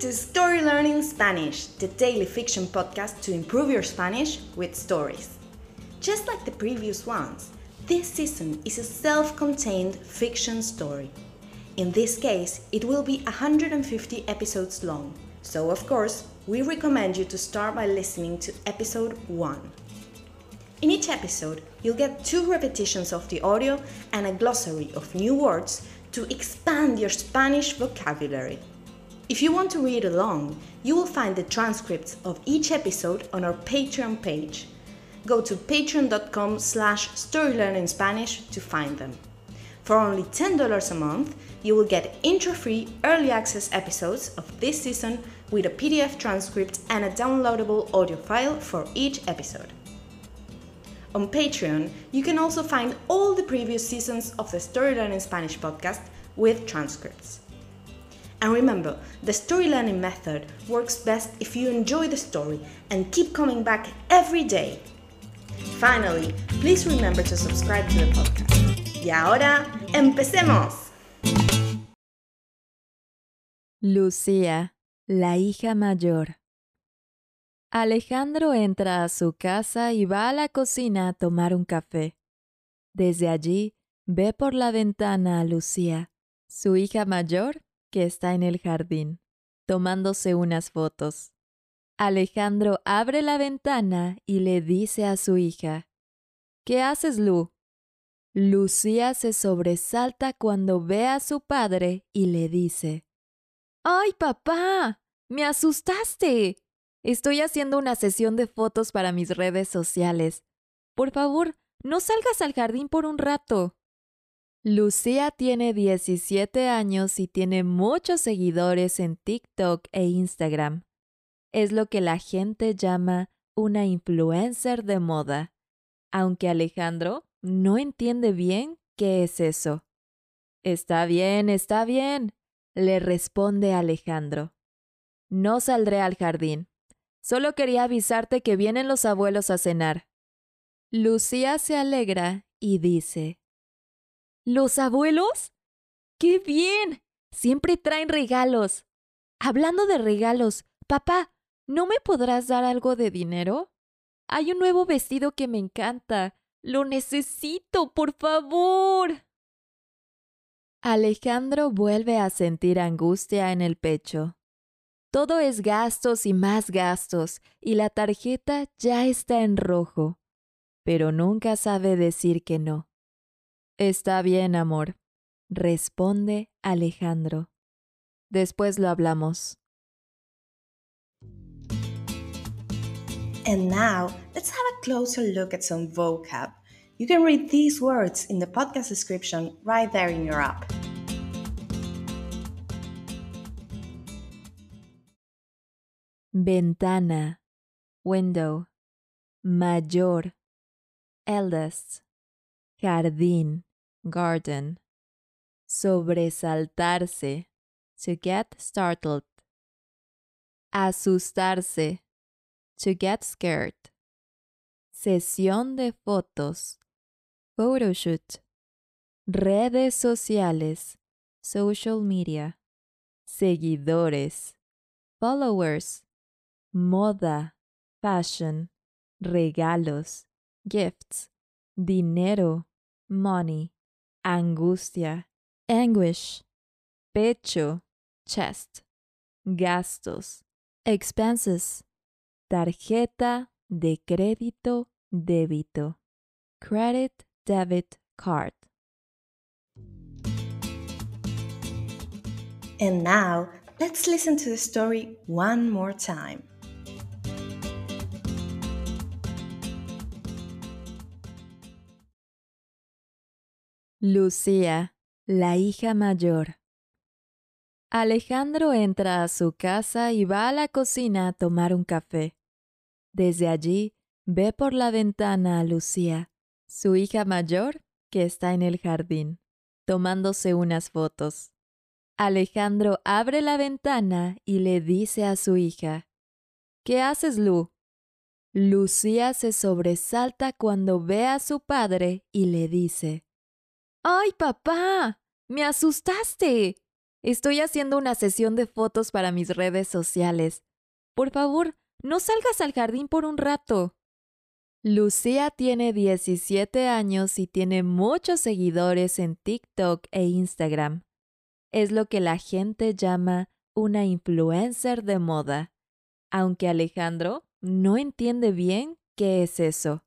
To Story Learning Spanish, the daily fiction podcast to improve your Spanish with stories. Just like the previous ones, this season is a self contained fiction story. In this case, it will be 150 episodes long, so of course, we recommend you to start by listening to episode 1. In each episode, you'll get two repetitions of the audio and a glossary of new words to expand your Spanish vocabulary. If you want to read along, you will find the transcripts of each episode on our Patreon page. Go to patreon.com slash storylearningspanish to find them. For only $10 a month, you will get intro-free early access episodes of this season with a PDF transcript and a downloadable audio file for each episode. On Patreon, you can also find all the previous seasons of the Story Learning Spanish podcast with transcripts. And remember, the story learning method works best if you enjoy the story and keep coming back every day. Finally, please remember to subscribe to the podcast. Y ahora, empecemos. Lucía, la hija mayor. Alejandro entra a su casa y va a la cocina a tomar un café. Desde allí ve por la ventana a Lucía, su hija mayor, que está en el jardín, tomándose unas fotos. Alejandro abre la ventana y le dice a su hija, ¿Qué haces, Lu? Lucía se sobresalta cuando ve a su padre y le dice, ¡Ay, papá! ¡Me asustaste! Estoy haciendo una sesión de fotos para mis redes sociales. Por favor, no salgas al jardín por un rato. Lucía tiene 17 años y tiene muchos seguidores en TikTok e Instagram. Es lo que la gente llama una influencer de moda, aunque Alejandro no entiende bien qué es eso. Está bien, está bien, le responde Alejandro. No saldré al jardín. Solo quería avisarte que vienen los abuelos a cenar. Lucía se alegra y dice, ¿Los abuelos? ¡Qué bien! Siempre traen regalos. Hablando de regalos, papá, ¿no me podrás dar algo de dinero? Hay un nuevo vestido que me encanta. Lo necesito, por favor. Alejandro vuelve a sentir angustia en el pecho. Todo es gastos y más gastos, y la tarjeta ya está en rojo, pero nunca sabe decir que no. Está bien, amor, responde Alejandro. Después lo hablamos. And now, let's have a closer look at some vocab. You can read these words in the podcast description right there in your app. Ventana, window, mayor, eldest, jardín, garden, sobresaltarse, to get startled, asustarse, to get scared, sesión de fotos, photoshoot, redes sociales, social media, seguidores, followers, moda, fashion, regalos, gifts, dinero, money, angustia, anguish, pecho, chest, gastos, expenses, tarjeta de crédito, débito, credit, debit, card. And now, let's listen to the story one more time. Lucía, la hija mayor. Alejandro entra a su casa y va a la cocina a tomar un café. Desde allí ve por la ventana a Lucía, su hija mayor, que está en el jardín, tomándose unas fotos. Alejandro abre la ventana y le dice a su hija, ¿Qué haces, Lu? Lucía se sobresalta cuando ve a su padre y le dice, ¡Ay, papá! ¡Me asustaste! Estoy haciendo una sesión de fotos para mis redes sociales. Por favor, no salgas al jardín por un rato. Lucía tiene 17 años y tiene muchos seguidores en TikTok e Instagram. Es lo que la gente llama una influencer de moda, aunque Alejandro no entiende bien qué es eso.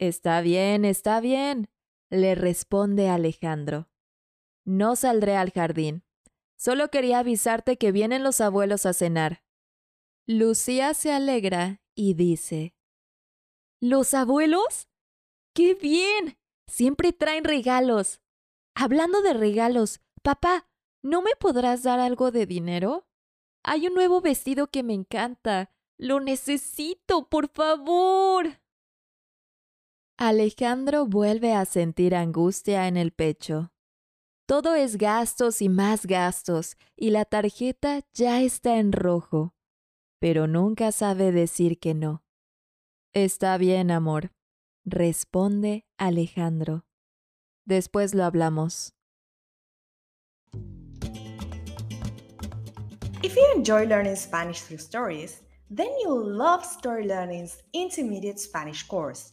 Está bien, está bien, le responde Alejandro. No saldré al jardín. Solo quería avisarte que vienen los abuelos a cenar. Lucía se alegra y dice, ¿Los abuelos? ¡Qué bien! Siempre traen regalos. Hablando de regalos, papá, ¿no me podrás dar algo de dinero? Hay un nuevo vestido que me encanta. Lo necesito, por favor. Alejandro vuelve a sentir angustia en el pecho. Todo es gastos y más gastos, y la tarjeta ya está en rojo, pero nunca sabe decir que no. Está bien, amor, responde Alejandro. Después lo hablamos. If you enjoy learning Spanish through stories, then you'll love Story Learning's intermediate Spanish course.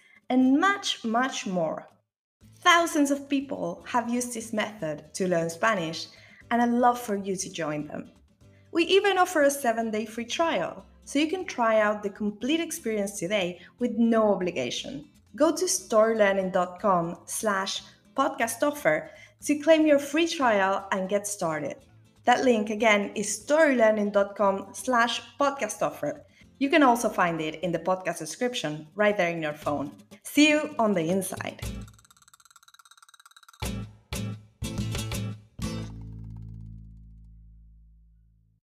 and much, much more. Thousands of people have used this method to learn Spanish, and I'd love for you to join them. We even offer a seven day free trial, so you can try out the complete experience today with no obligation. Go to storylearning.com slash podcast offer to claim your free trial and get started. That link again is storylearning.com slash podcast offer. You can also find it in the podcast description right there in your phone. See you on the inside.